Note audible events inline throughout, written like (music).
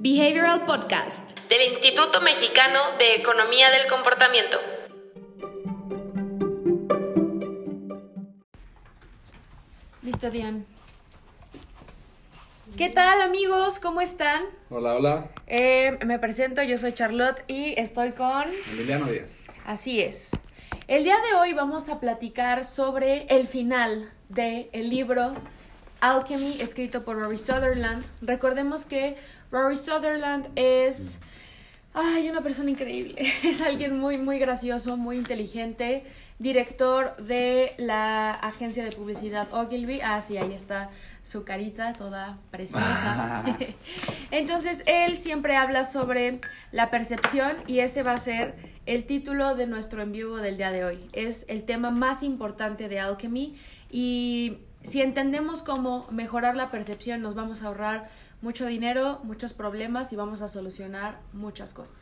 Behavioral Podcast del Instituto Mexicano de Economía del Comportamiento. Listo, Diane. ¿Qué tal amigos? ¿Cómo están? Hola, hola. Eh, me presento, yo soy Charlotte y estoy con... Emiliano Díaz. Así es. El día de hoy vamos a platicar sobre el final del el libro Alchemy, escrito por Rory Sutherland. Recordemos que Rory Sutherland es... Ay, una persona increíble. (laughs) Es alguien muy, muy gracioso, muy inteligente. Director de la agencia de publicidad Ogilvy. Ah, sí, ahí está su carita toda preciosa. (laughs) Entonces, él siempre habla sobre la percepción y ese va a ser el título de nuestro en vivo del día de hoy. Es el tema más importante de Alchemy y si entendemos cómo mejorar la percepción, nos vamos a ahorrar mucho dinero, muchos problemas y vamos a solucionar muchas cosas.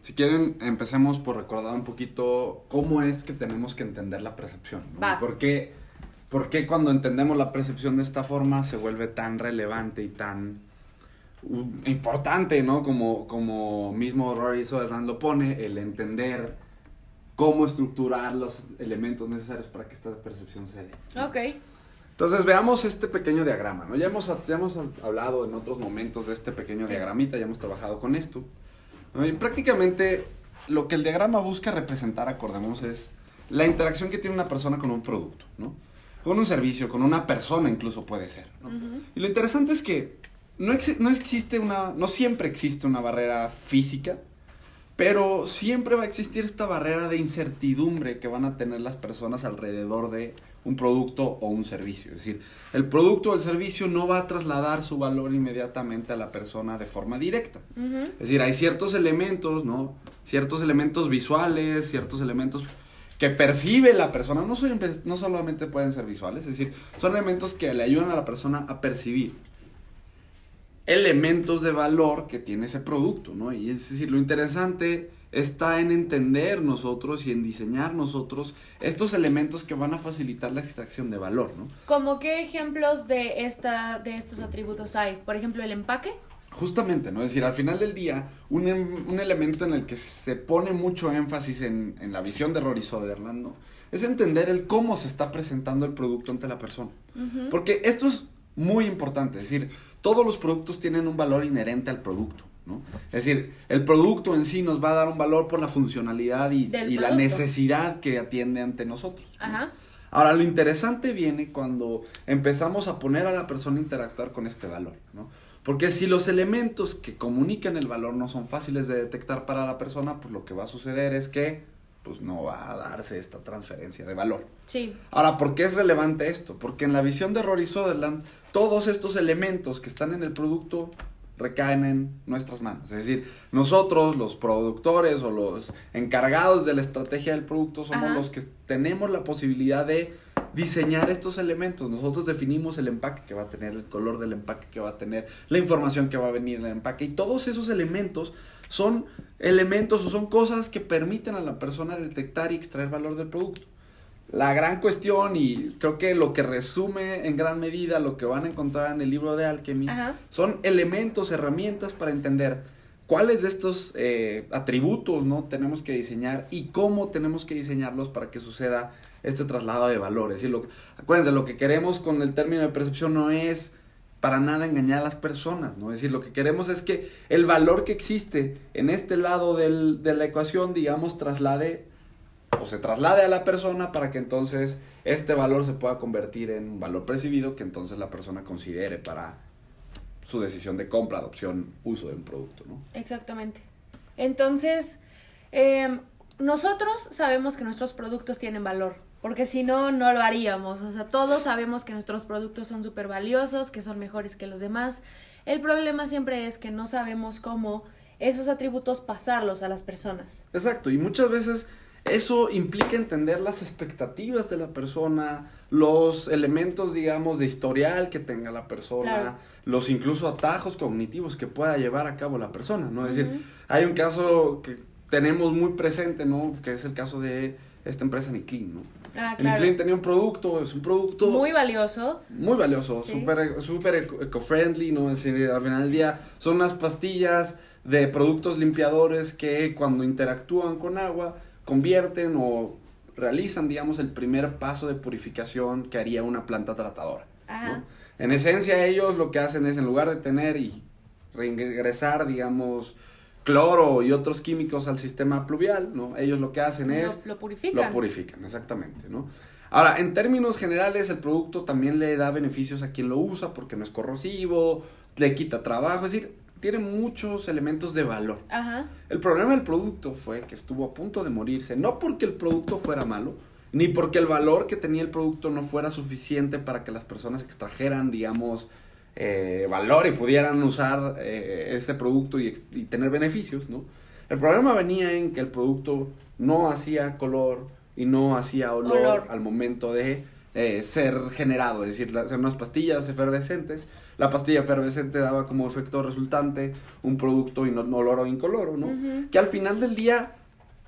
Si quieren, empecemos por recordar un poquito cómo es que tenemos que entender la percepción. Va. ¿Por qué, por qué cuando entendemos la percepción de esta forma se vuelve tan relevante y tan importante, ¿no? Como, como mismo Rory Sutherland lo pone, el entender cómo estructurar los elementos necesarios para que esta percepción se dé. Ok. Entonces veamos este pequeño diagrama, ¿no? Ya hemos, ya hemos hablado en otros momentos de este pequeño diagramita, ya hemos trabajado con esto. ¿no? Y prácticamente lo que el diagrama busca representar, acordemos, es la interacción que tiene una persona con un producto, ¿no? Con un servicio, con una persona incluso puede ser, ¿no? Y lo interesante es que no, ex- no existe una, no siempre existe una barrera física, pero siempre va a existir esta barrera de incertidumbre que van a tener las personas alrededor de un producto o un servicio. Es decir, el producto o el servicio no va a trasladar su valor inmediatamente a la persona de forma directa. Es decir, hay ciertos elementos, ¿no? Ciertos elementos visuales, ciertos elementos que percibe la persona. No, no solamente pueden ser visuales, es decir, son elementos que le ayudan a la persona a percibir elementos de valor que tiene ese producto, ¿no? Y es decir, lo interesante está en entender nosotros y en diseñar nosotros estos elementos que van a facilitar la extracción de valor, ¿no? ¿Cómo qué ejemplos de, esta, de estos atributos hay? Por ejemplo, el empaque. Justamente, ¿no? Es decir, al final del día, un, em- un elemento en el que se pone mucho énfasis en, en la visión de Rory Sutherland, ¿no? Es entender el cómo se está presentando el producto ante la persona. Porque esto es muy importante, es decir, todos los productos tienen un valor inherente al producto, ¿no? Es decir, el producto en sí nos va a dar un valor por la funcionalidad y, la necesidad que atiende ante nosotros. Ahora, lo interesante viene cuando empezamos a poner a la persona a interactuar con este valor, ¿no? Porque si los elementos que comunican el valor no son fáciles de detectar para la persona, pues lo que va a suceder es que pues no va a darse esta transferencia de valor. Sí. Ahora, ¿por qué es relevante esto? Porque en la visión de Rory Sutherland, todos estos elementos que están en el producto recaen en nuestras manos. Es decir, nosotros, los productores o los encargados de la estrategia del producto, somos Ajá. los que tenemos la posibilidad de diseñar estos elementos. Nosotros definimos el empaque que va a tener, el color del empaque que va a tener, la información que va a venir en el empaque. Y todos esos elementos son elementos o son cosas que permiten a la persona detectar y extraer valor del producto. La gran cuestión y creo que lo que resume en gran medida lo que van a encontrar en el libro de Alchemy Ajá. son elementos, herramientas para entender cuáles de estos eh, atributos no tenemos que diseñar y cómo tenemos que diseñarlos para que suceda este traslado de valores. Y lo, acuérdense, lo que queremos con el término de percepción no es para nada engañar a las personas, ¿no? Es decir, lo que queremos es que el valor que existe en este lado del- de la ecuación, digamos, traslade o se traslade a la persona para que entonces este valor se pueda convertir en un valor percibido que entonces la persona considere para su decisión de compra, adopción, uso de un producto, ¿no? Exactamente. Entonces, eh, nosotros sabemos que nuestros productos tienen valor, porque si no, no lo haríamos. O sea, todos sabemos que nuestros productos son súper valiosos, que son mejores que los demás. El problema siempre es que no sabemos cómo esos atributos pasarlos a las personas. Exacto, y muchas veces eso implica entender las expectativas de la persona, los elementos, digamos, de historial que tenga la persona, Claro. los incluso atajos cognitivos que pueda llevar a cabo la persona, ¿no? Es decir, hay un caso que tenemos muy presente, ¿no? Que es el caso de esta empresa Niclean, ¿no? Ah, claro. Tenía un producto, es un producto Muy valioso. muy valioso, Sí. súper eco- eco-friendly, ¿no? Es decir, al final del día son unas pastillas de productos limpiadores que cuando interactúan con agua convierten o realizan, digamos, el primer paso de purificación que haría una planta tratadora. ¿no? Ajá. En esencia ellos lo que hacen es, en lugar de tener y reingresar, digamos, cloro y otros químicos al sistema pluvial, ¿no? Ellos lo que hacen es... Lo, lo purifican. Lo purifican, exactamente, ¿no? Ahora, en términos generales, el producto también le da beneficios a quien lo usa porque no es corrosivo, le quita trabajo, es decir, tiene muchos elementos de valor. Ajá. El problema del producto fue que estuvo a punto de morirse, no porque el producto fuera malo, ni porque el valor que tenía el producto no fuera suficiente para que las personas extrajeran, digamos, eh, valor y pudieran usar eh, ese producto y, tener beneficios, ¿no? El problema venía en que el producto no hacía color y no hacía olor, Olor. al momento de eh, ser generado, es decir, hacer unas pastillas efervescentes. La pastilla efervescente daba como efecto resultante un producto inoloro o incoloro, ¿no? Que al final del día,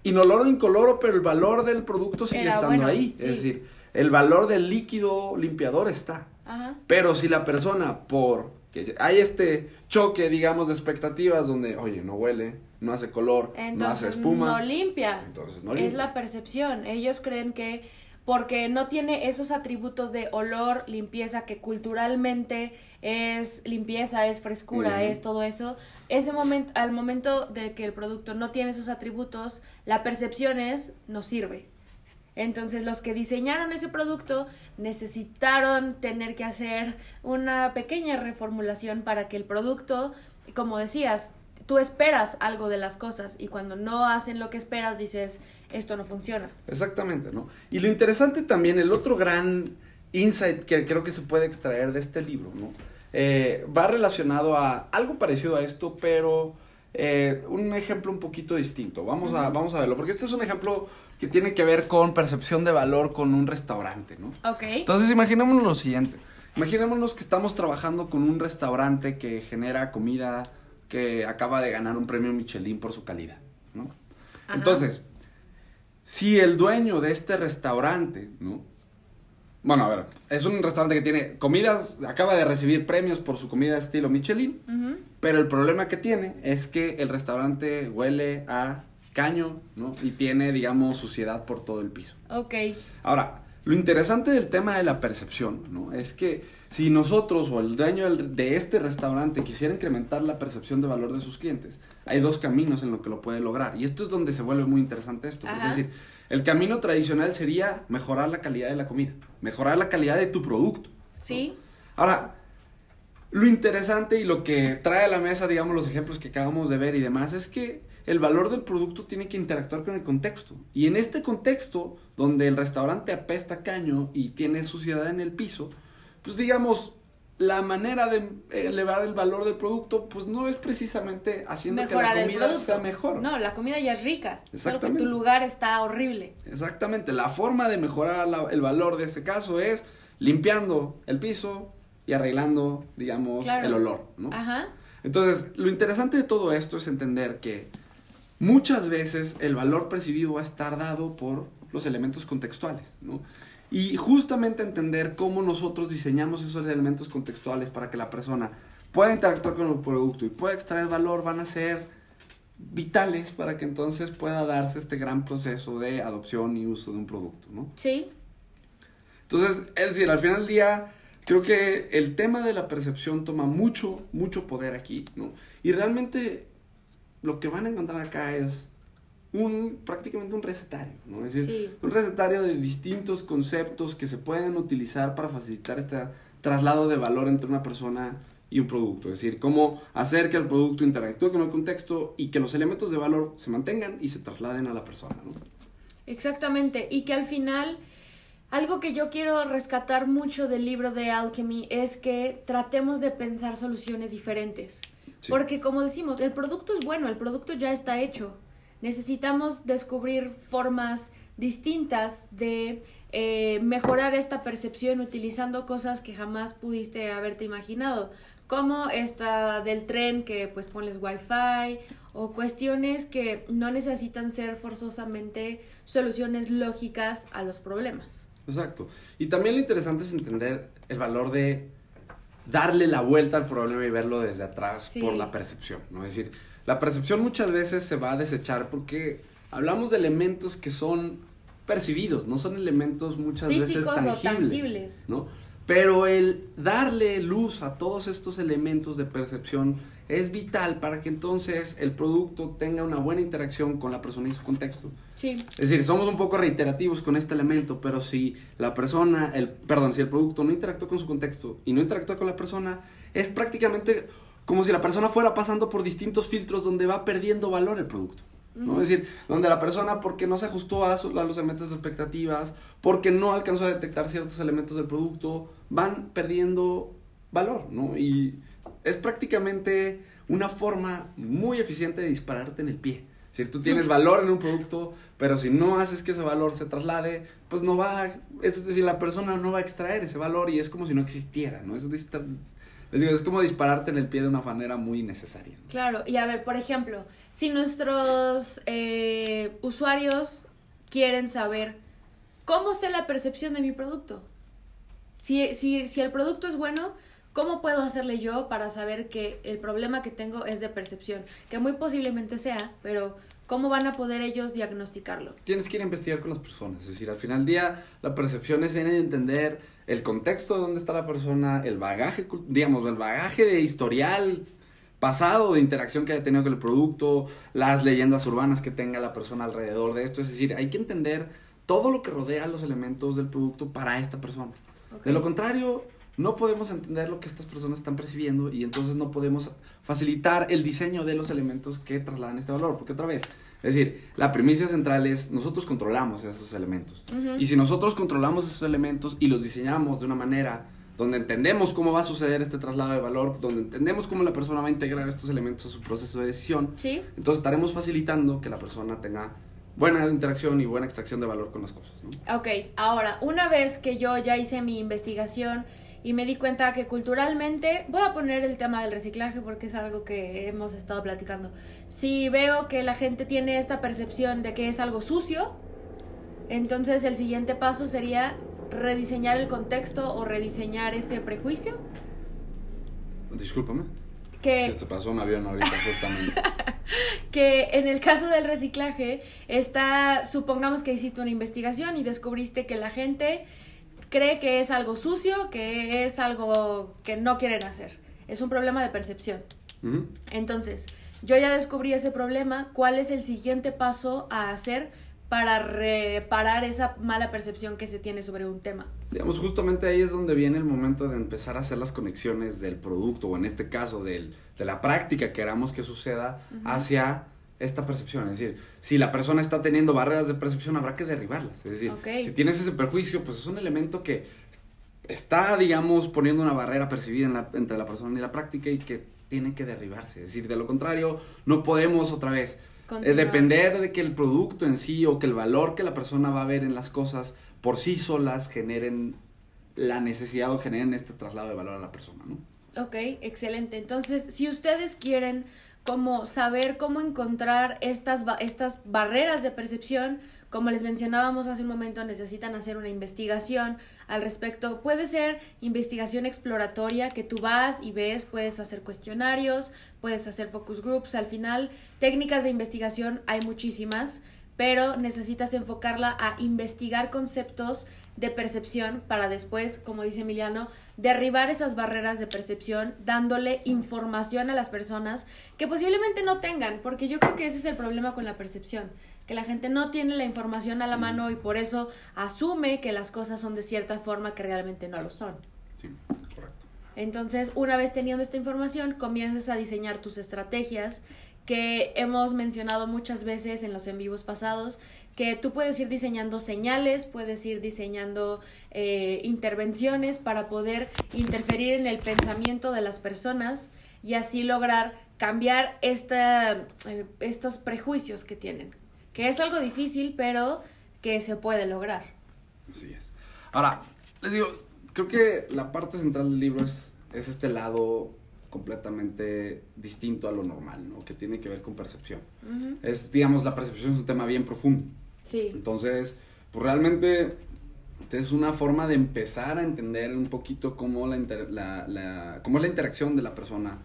inoloro o incoloro, pero el valor del producto sigue Era estando bueno, ahí. sí. Es decir, el valor del líquido limpiador está. Ajá. Pero si la persona, por que hay este choque, digamos, de expectativas donde, oye, no huele, no hace color, no hace Entonces espuma, no limpia. entonces no Es limpia. la percepción. Ellos creen que porque no tiene esos atributos de olor, limpieza, que culturalmente es limpieza, es frescura, es todo eso, ese momento, al momento de que el producto no tiene esos atributos, la percepción es no sirve. Entonces los que diseñaron ese producto necesitaron tener que hacer una pequeña reformulación para que el producto, como decías, tú esperas algo de las cosas y cuando no hacen lo que esperas dices, esto no funciona. Exactamente, ¿no? Y lo interesante también, el otro gran insight que creo que se puede extraer de este libro, ¿no? Eh, va relacionado a algo parecido a esto, pero eh, un ejemplo un poquito distinto. Vamos a, vamos a verlo, porque este es un ejemplo que tiene que ver con percepción de valor con un restaurante, ¿no? Ok. Entonces imaginémonos lo siguiente. Imaginémonos que estamos trabajando con un restaurante que genera comida que acaba de ganar un premio Michelin por su calidad, ¿no? Entonces, si el dueño de este restaurante, ¿no? Bueno, a ver, es un restaurante que tiene comidas, acaba de recibir premios por su comida estilo Michelin, Ujú. pero el problema que tiene es que el restaurante huele a caño, ¿no? Y tiene, digamos, suciedad por todo el piso. Ok. Ahora, lo interesante del tema de la percepción, ¿no? Es que si nosotros o el dueño de este restaurante quisiera incrementar la percepción de valor de sus clientes, hay dos caminos en lo que lo puede lograr. Y esto es donde se vuelve muy interesante esto. Ajá. Es decir, el camino tradicional sería mejorar la calidad de la comida, mejorar la calidad de tu producto. Sí. Ahora, lo interesante y lo que trae a la mesa, digamos, los ejemplos que acabamos de ver y demás, es que el valor del producto tiene que interactuar con el contexto. Y en este contexto, donde el restaurante apesta caño y tiene suciedad en el piso, pues digamos, la manera de elevar el valor del producto, pues no es precisamente haciendo Mejorar que la comida sea mejor. No, la comida ya es rica. Solo que Exactamente. tu lugar está horrible. Exactamente, la forma de mejorar la- el valor de este caso es limpiando el piso y arreglando, digamos, Claro. el olor, ¿no? Ajá. Entonces, lo interesante de todo esto es entender que muchas veces el valor percibido va a estar dado por los elementos contextuales, ¿no? Y justamente entender cómo nosotros diseñamos esos elementos contextuales para que la persona pueda interactuar con el producto y pueda extraer valor van a ser vitales para que entonces pueda darse este gran proceso de adopción y uso de un producto, ¿no? Sí. Entonces, es decir, al final del día, creo que el tema de la percepción toma mucho, mucho poder aquí, ¿no? Y realmente lo que van a encontrar acá es un, prácticamente un recetario, ¿no? Es decir, Sí. un recetario de distintos conceptos que se pueden utilizar para facilitar este traslado de valor entre una persona y un producto. Es decir, cómo hacer que el producto interactúe con el contexto y que los elementos de valor se mantengan y se trasladen a la persona, ¿no? Exactamente, y que al final algo que yo quiero rescatar mucho del libro de Alchemy es que tratemos de pensar soluciones diferentes. Sí. Porque como decimos, el producto es bueno, el producto ya está hecho. Necesitamos descubrir formas distintas de eh, mejorar esta percepción utilizando cosas que jamás pudiste haberte imaginado, como esta del tren que pues pones wifi o cuestiones que no necesitan ser forzosamente soluciones lógicas a los problemas. Exacto. Y también lo interesante es entender el valor de darle la vuelta al problema y verlo desde atrás Sí. por la percepción, ¿no? Es decir, la percepción muchas veces se va a desechar porque hablamos de elementos que son percibidos, no son elementos muchas veces o tangibles. ¿no? Pero el darle luz a todos estos elementos de percepción es vital para que entonces el producto tenga una buena interacción con la persona y su contexto. Sí, Es decir, somos un poco reiterativos con este elemento, pero si la persona, el, perdón, si el producto no interactúa con su contexto y no interactúa con la persona, es prácticamente como si la persona fuera pasando por distintos filtros donde va perdiendo valor el producto. ¿no? Es decir, donde la persona, porque no se ajustó a, su- a los elementos de expectativas, porque no alcanzó a detectar ciertos elementos del producto, van perdiendo valor, ¿no? Y es prácticamente una forma muy eficiente de dispararte en el pie. Decir, tú tienes valor en un producto, pero si no haces que ese valor se traslade, pues no va, a- es decir, la persona no va a extraer ese valor y es como si no existiera, ¿no? Eso es, es como dispararte en el pie de una manera muy innecesaria. Claro, y a ver, por ejemplo, si nuestros eh, usuarios quieren saber cómo sé la percepción de mi producto, si, si, si el producto es bueno, ¿cómo puedo hacerle yo para saber que el problema que tengo es de percepción? Que muy posiblemente sea, pero ¿cómo van a poder ellos diagnosticarlo? tienes que ir a investigar con las personas. Es decir, al final del día, la percepción es en entender el contexto de dónde está la persona, el bagaje, digamos, el bagaje de historial pasado de interacción que haya tenido con el producto, las leyendas urbanas que tenga la persona alrededor de esto. Es decir, hay que entender todo lo que rodea los elementos del producto para esta persona. De lo contrario, no podemos entender lo que estas personas están percibiendo y entonces no podemos facilitar el diseño de los elementos que trasladan este valor. Porque otra vez, es decir, la primicia central es nosotros controlamos esos elementos. Y si nosotros controlamos esos elementos y los diseñamos de una manera donde entendemos cómo va a suceder este traslado de valor, donde entendemos cómo la persona va a integrar estos elementos a su proceso de decisión, ¿Sí? entonces estaremos facilitando que la persona tenga buena interacción y buena extracción de valor con las cosas. ¿no? Ok, ahora, una vez que yo ya hice mi investigación y me di cuenta que culturalmente, voy a poner el tema del reciclaje porque es algo que hemos estado platicando. Si veo que la gente tiene esta percepción de que es algo sucio, entonces el siguiente paso sería rediseñar el contexto o rediseñar ese prejuicio. Discúlpame. Que, Es que se pasó un avión ahorita justamente. (laughs) que en el caso del reciclaje está, supongamos que hiciste una investigación y descubriste que la gente cree que es algo sucio, que es algo que no quieren hacer. Es un problema de percepción. Entonces, yo ya descubrí ese problema, ¿cuál es el siguiente paso a hacer para reparar esa mala percepción que se tiene sobre un tema? Digamos, justamente ahí es donde viene el momento de empezar a hacer las conexiones del producto, o en este caso del, de la práctica que queramos que suceda hacia esta percepción. Es decir, si la persona está teniendo barreras de percepción, habrá que derribarlas. Es decir, si tienes ese perjuicio, pues es un elemento que está, digamos, poniendo una barrera percibida en la- entre la persona y la práctica y que tiene que derribarse. Es decir, de lo contrario, no podemos otra vez eh, depender de que el producto en sí o que el valor que la persona va a ver en las cosas por sí solas generen la necesidad o generen este traslado de valor a la persona, ¿no? Ok, excelente. Entonces, si ustedes quieren como saber cómo encontrar estas, estas barreras de percepción, como les mencionábamos hace un momento, necesitan hacer una investigación al respecto. Puede ser investigación exploratoria que tú vas y ves, puedes hacer cuestionarios, puedes hacer focus groups. Al final, técnicas de investigación hay muchísimas, pero necesitas enfocarla a investigar conceptos de percepción para después, como dice Emiliano, derribar esas barreras de percepción, dándole información a las personas que posiblemente no tengan, porque yo creo que ese es el problema con la percepción, que la gente no tiene la información a la mano y por eso asume que las cosas son de cierta forma que realmente no lo son. Sí, correcto. Entonces, una vez teniendo esta información, comienzas a diseñar tus estrategias que hemos mencionado muchas veces en los en vivos pasados, que tú puedes ir diseñando señales, puedes ir diseñando eh, intervenciones para poder interferir en el pensamiento de las personas y así lograr cambiar esta, eh, estos prejuicios que tienen, que es algo difícil, pero que se puede lograr. Así es. Ahora, les digo, creo que la parte central del libro es, es este lado completamente distinto a lo normal, ¿no? Que tiene que ver con percepción. Es, digamos, la percepción es un tema bien profundo. Sí. Entonces, pues realmente es una forma de empezar a entender un poquito cómo la, inter- la, la- cómo es la interacción de la persona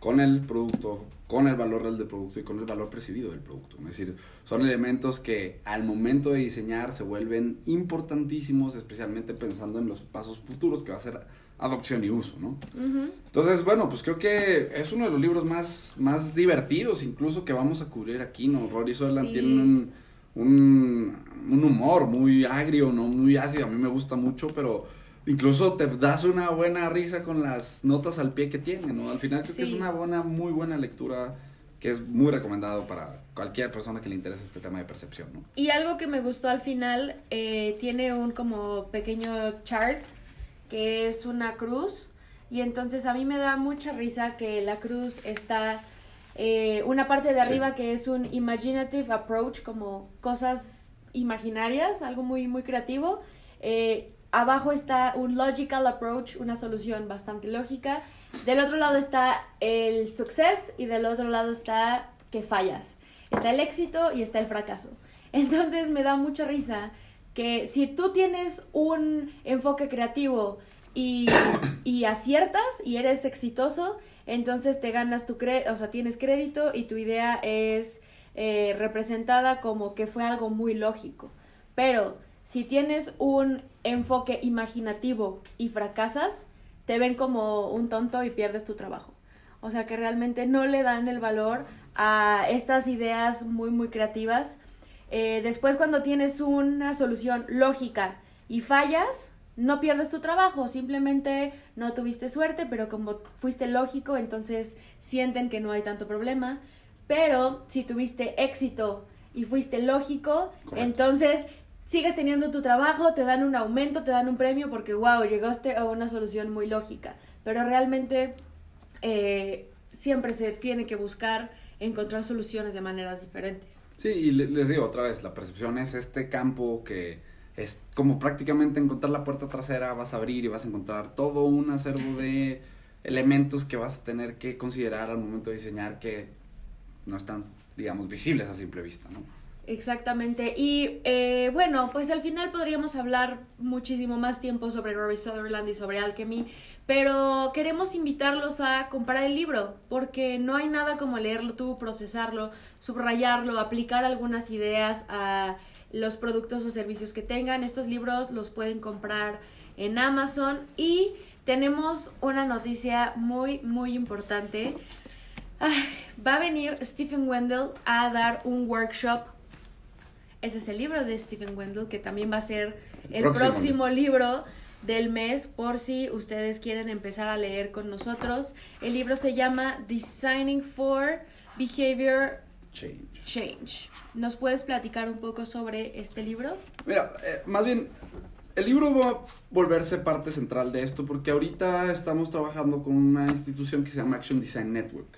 con el producto, con el valor real del producto y con el valor percibido del producto. Es decir, son elementos que al momento de diseñar se vuelven importantísimos, especialmente pensando en los pasos futuros que va a ser adopción y uso, ¿no? Ujú. Entonces, bueno, pues creo que es uno de los libros más, más divertidos incluso que vamos a cubrir aquí, ¿no? Rory Sutherland Sí. tiene un, un, un humor muy agrio, ¿no? Muy ácido, a mí me gusta mucho, pero incluso te das una buena risa con las notas al pie que tiene, ¿no? Al final creo que es una buena, muy buena lectura que es muy recomendado para cualquier persona que le interese este tema de percepción, ¿no? Y algo que me gustó al final, eh, tiene un como pequeño chart que es una cruz y entonces a mí me da mucha risa que la cruz está eh, una parte de Sí. arriba que es un imaginative approach como cosas imaginarias, algo muy muy creativo. Eh, abajo está un logical approach, una solución bastante lógica. Del otro lado está el success y del otro lado está que fallas. Está el éxito y está el fracaso. (laughs) Entonces me da mucha risa que si tú tienes un enfoque creativo y, y aciertas y eres exitoso, entonces te ganas tu crédito, o sea, tienes crédito y tu idea es eh, representada como que fue algo muy lógico. Pero si tienes un enfoque imaginativo y fracasas, te ven como un tonto y pierdes tu trabajo. O sea que realmente no le dan el valor a estas ideas muy, muy creativas. Eh, después cuando tienes una solución lógica y fallas, no pierdes tu trabajo, simplemente no tuviste suerte, pero como fuiste lógico, entonces sienten que no hay tanto problema. Pero si tuviste éxito y fuiste lógico, Correcto. entonces sigues teniendo tu trabajo, te dan un aumento, te dan un premio porque, wow, llegaste a una solución muy lógica. Pero realmente eh, siempre se tiene que buscar encontrar soluciones de maneras diferentes. Sí, y le- les digo otra vez, la percepción es este campo que es como prácticamente encontrar la puerta trasera, vas a abrir y vas a encontrar todo un acervo de elementos que vas a tener que considerar al momento de diseñar que no están, digamos, visibles a simple vista, ¿no? Exactamente. Y eh, bueno, pues al final podríamos hablar muchísimo más tiempo sobre Rory Sutherland y sobre Alchemy, pero queremos invitarlos a comprar el libro, porque no hay nada como leerlo tú, procesarlo, subrayarlo, aplicar algunas ideas a los productos o servicios que tengan. Estos libros los pueden comprar en Amazon y tenemos una noticia muy, muy importante. Ay, va a venir Stephen Wendell a dar un workshop. Ese es el libro de Stephen Wendell, que también va a ser el Próximo. próximo, libro del mes, por si ustedes quieren empezar a leer con nosotros. El libro se llama Designing for Behavior Change. Change. ¿Nos puedes platicar un poco sobre este libro? Mira, eh, más bien, el libro va a volverse parte central de esto porque ahorita estamos trabajando con una institución que se llama Action Design Network.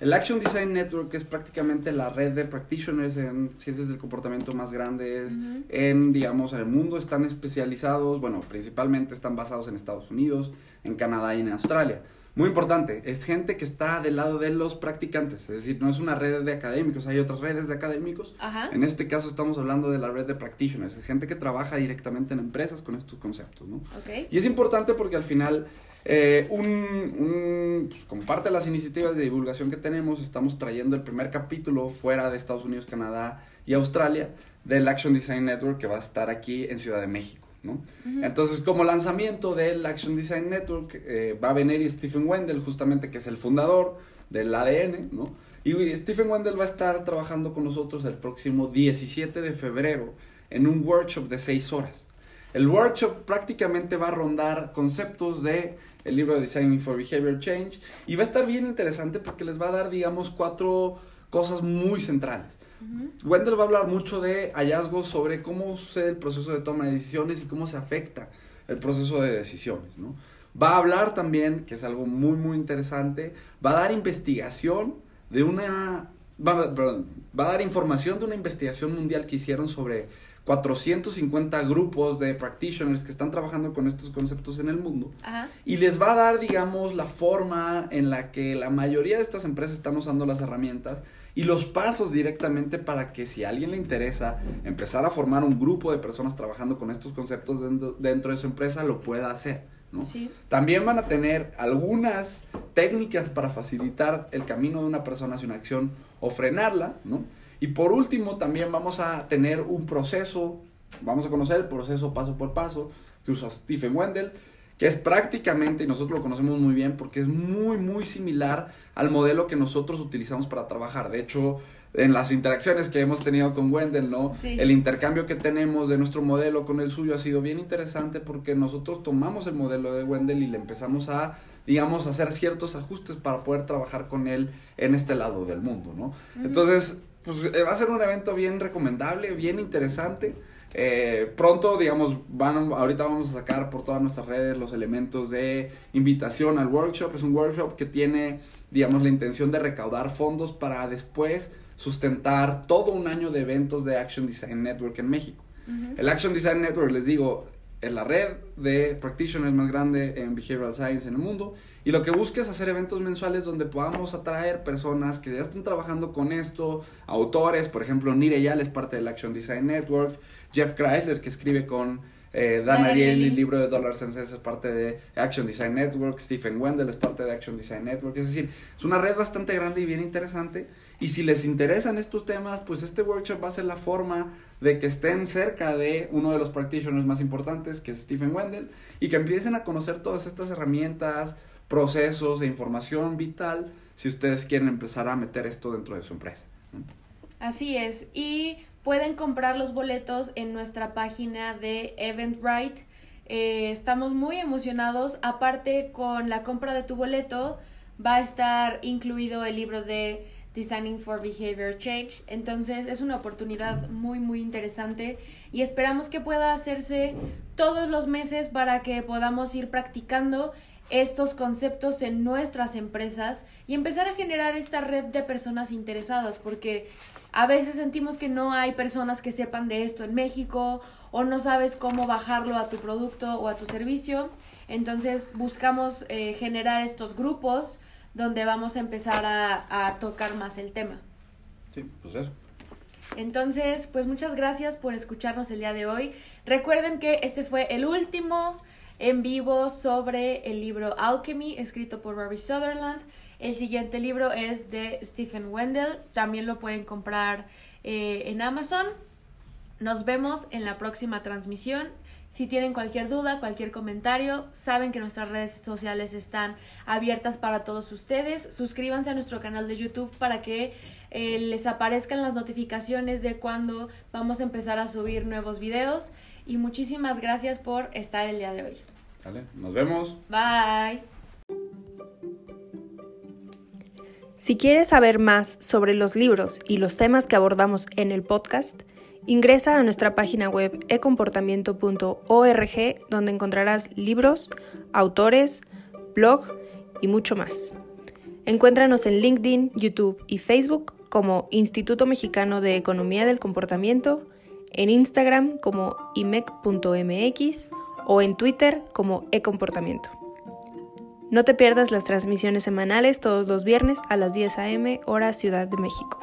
El Action Design Network es prácticamente la red de practitioners en ciencias del comportamiento más grandes, Ujú. en, digamos, en el mundo. Están especializados, bueno, principalmente están basados en Estados Unidos, en Canadá y en Australia. Muy importante, es gente que está del lado de los practicantes, es decir, no es una red de académicos, hay otras redes de académicos, Ajá. en este caso estamos hablando de la red de practitioners, de gente que trabaja directamente en empresas con estos conceptos, ¿no? Ok. Y es importante porque al final, eh, un, un- pues, como parte de las iniciativas de divulgación que tenemos, estamos trayendo el primer capítulo fuera de Estados Unidos, Canadá y Australia del Action Design Network que va a estar aquí en Ciudad de México, ¿no? Ujú. Entonces, como lanzamiento del Action Design Network, eh, va a venir Stephen Wendell, justamente que es el fundador del ADN, ¿no? Y Stephen Wendell va a estar trabajando con nosotros el próximo 17 de febrero en un workshop de 6 horas. El workshop prácticamente va a rondar conceptos de el libro de Designing for Behavior Change y va a estar bien interesante porque les va a dar, digamos, cuatro cosas muy centrales. Wendell va a hablar mucho de hallazgos sobre cómo sucede el proceso de toma de decisiones y cómo se afecta el proceso de decisiones, ¿no? Va a hablar también, que es algo muy, muy interesante, va a dar investigación de una... Va, perdón, va a dar información de una investigación mundial que hicieron sobre 450 grupos de practitioners que están trabajando con estos conceptos en el mundo. Ajá. Y les va a dar, digamos, la forma en la que la mayoría de estas empresas están usando las herramientas y los pasos directamente para que si a alguien le interesa empezar a formar un grupo de personas trabajando con estos conceptos dentro, dentro de su empresa, lo pueda hacer. ¿no? Sí. También van a tener algunas técnicas para facilitar el camino de una persona hacia una acción o frenarla, ¿no? Y por último, también vamos a tener un proceso, vamos a conocer el proceso paso por paso que usa Stephen Wendell, que es prácticamente, y nosotros lo conocemos muy bien, porque es muy, muy similar al modelo que nosotros utilizamos para trabajar. De hecho, en las interacciones que hemos tenido con Wendell, ¿no? Sí. El intercambio que tenemos de nuestro modelo con el suyo ha sido bien interesante porque nosotros tomamos el modelo de Wendell y le empezamos a, digamos, hacer ciertos ajustes para poder trabajar con él en este lado del mundo, ¿no? Entonces, pues eh, va a ser un evento bien recomendable, bien interesante. Eh, pronto, digamos, van, ahorita vamos a sacar por todas nuestras redes los elementos de invitación al workshop. Es un workshop que tiene, digamos, la intención de recaudar fondos para después sustentar todo un año de eventos de Action Design Network en México. El Action Design Network, les digo, es la red de practitioners más grande en Behavioral Science en el mundo. Y lo que busca es hacer eventos mensuales donde podamos atraer personas que ya estén trabajando con esto, autores, por ejemplo, Nire Yal es parte del Action Design Network, Jeff Chrysler que escribe con eh, Dan Ariely. el libro de Dollars and Cents es parte de Action Design Network, Stephen Wendell es parte de Action Design Network, es decir, es una red bastante grande y bien interesante. Y si les interesan estos temas, pues este workshop va a ser la forma de que estén cerca de uno de los practitioners más importantes, que es Stephen Wendell, y que empiecen a conocer todas estas herramientas, procesos e información vital si ustedes quieren empezar a meter esto dentro de su empresa. Así es. Y pueden comprar los boletos en nuestra página de Eventbrite. Eh, estamos muy emocionados. Aparte, con la compra de tu boleto va a estar incluido el libro de Designing for Behavior Change. Entonces es una oportunidad muy muy interesante y esperamos que pueda hacerse todos los meses para que podamos ir practicando estos conceptos en nuestras empresas y empezar a generar esta red de personas interesadas porque a veces sentimos que no hay personas que sepan de esto en México o no sabes cómo bajarlo a tu producto o a tu servicio. Entonces buscamos eh, generar estos grupos donde vamos a empezar a, a tocar más el tema. Sí, pues eso. Entonces, pues muchas gracias por escucharnos el día de hoy. Recuerden que este fue el último en vivo sobre el libro Alchemy, escrito por Rory Sutherland. El siguiente libro es de Stephen Wendell. También lo pueden comprar eh, en Amazon. Nos vemos en la próxima transmisión. Si tienen cualquier duda, cualquier comentario, saben que nuestras redes sociales están abiertas para todos ustedes. Suscríbanse a nuestro canal de YouTube para que eh, les aparezcan las notificaciones de cuando vamos a empezar a subir nuevos videos. Y muchísimas gracias por estar el día de hoy. ¿Vale? Nos vemos. Bye. Si quieres saber más sobre los libros y los temas que abordamos en el podcast, ingresa a nuestra página web ecomportamiento.org donde encontrarás libros, autores, blog y mucho más. Encuéntranos en LinkedIn, YouTube y Facebook como Instituto Mexicano de Economía del Comportamiento, en Instagram como imec.mx o en Twitter como ecomportamiento. No te pierdas las transmisiones semanales todos los viernes a las 10 a.m. hora Ciudad de México.